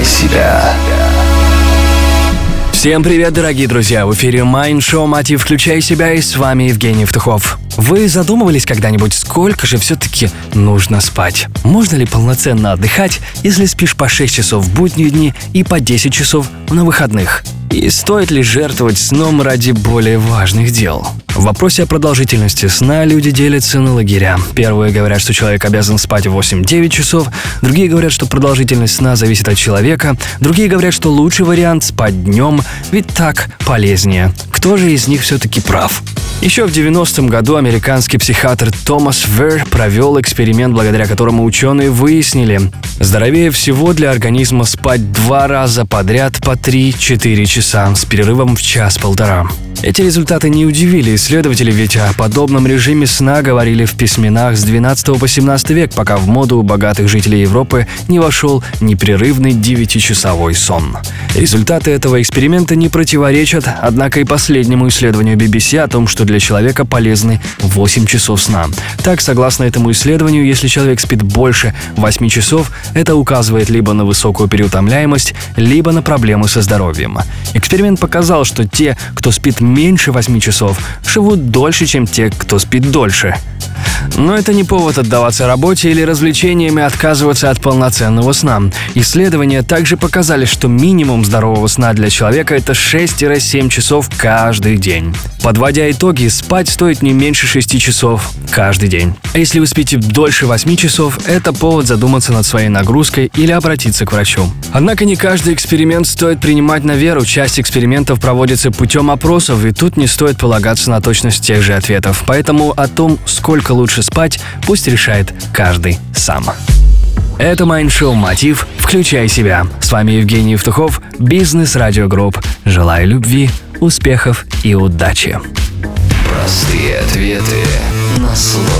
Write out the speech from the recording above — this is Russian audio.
Включай себя. Всем привет, дорогие друзья! В эфире Майн Шоу Мотив «Включай себя» и с вами Евгений Евтухов. Вы задумывались когда-нибудь, сколько же все-таки нужно спать? Можно ли полноценно отдыхать, если спишь по 6 часов в будние дни и по 10 часов на выходных? И стоит ли жертвовать сном ради более важных дел? В вопросе о продолжительности сна люди делятся на лагеря. Первые говорят, что человек обязан спать 8-9 часов, другие говорят, что продолжительность сна зависит от человека, другие говорят, что лучший вариант спать днем, ведь так полезнее. Кто же из них все-таки прав? Еще в 90-м году американский психиатр Томас Вер провел эксперимент, благодаря которому ученые выяснили, здоровее всего для организма спать два раза подряд по 3-4 часа с перерывом в час-полтора. Эти результаты не удивили исследователей, ведь о подобном режиме сна говорили в письменах с 12 по 17 век, пока в моду у богатых жителей Европы не вошел непрерывный 9-часовой сон. Результаты этого эксперимента не противоречат, однако и последнему исследованию BBC о том, что для человека полезны 8 часов сна. Так, согласно этому исследованию, если человек спит больше 8 часов, это указывает либо на высокую переутомляемость, либо на проблемы со здоровьем. Эксперимент показал, что те, кто спит меньше 8 часов, живут дольше, чем те, кто спит дольше. Но это не повод отдаваться работе или развлечениям и отказываться от полноценного сна. Исследования также показали, что минимум здорового сна для человека – это 6-7 часов каждый день. Подводя итоги, спать стоит не меньше 6 часов каждый день. А если вы спите дольше 8 часов, это повод задуматься над своей нагрузкой или обратиться к врачу. Однако не каждый эксперимент стоит принимать на веру. Часть экспериментов проводится путем опросов, и тут не стоит полагаться на точность тех же ответов. Поэтому о том, сколько лучше спать, пусть решает каждый сам. Это Майндшоу Мотив «Включай себя». С вами Евгений Евтухов, Бизнес Радио Групп. Желаю любви, успехов и удачи. Простые ответы на вопросы.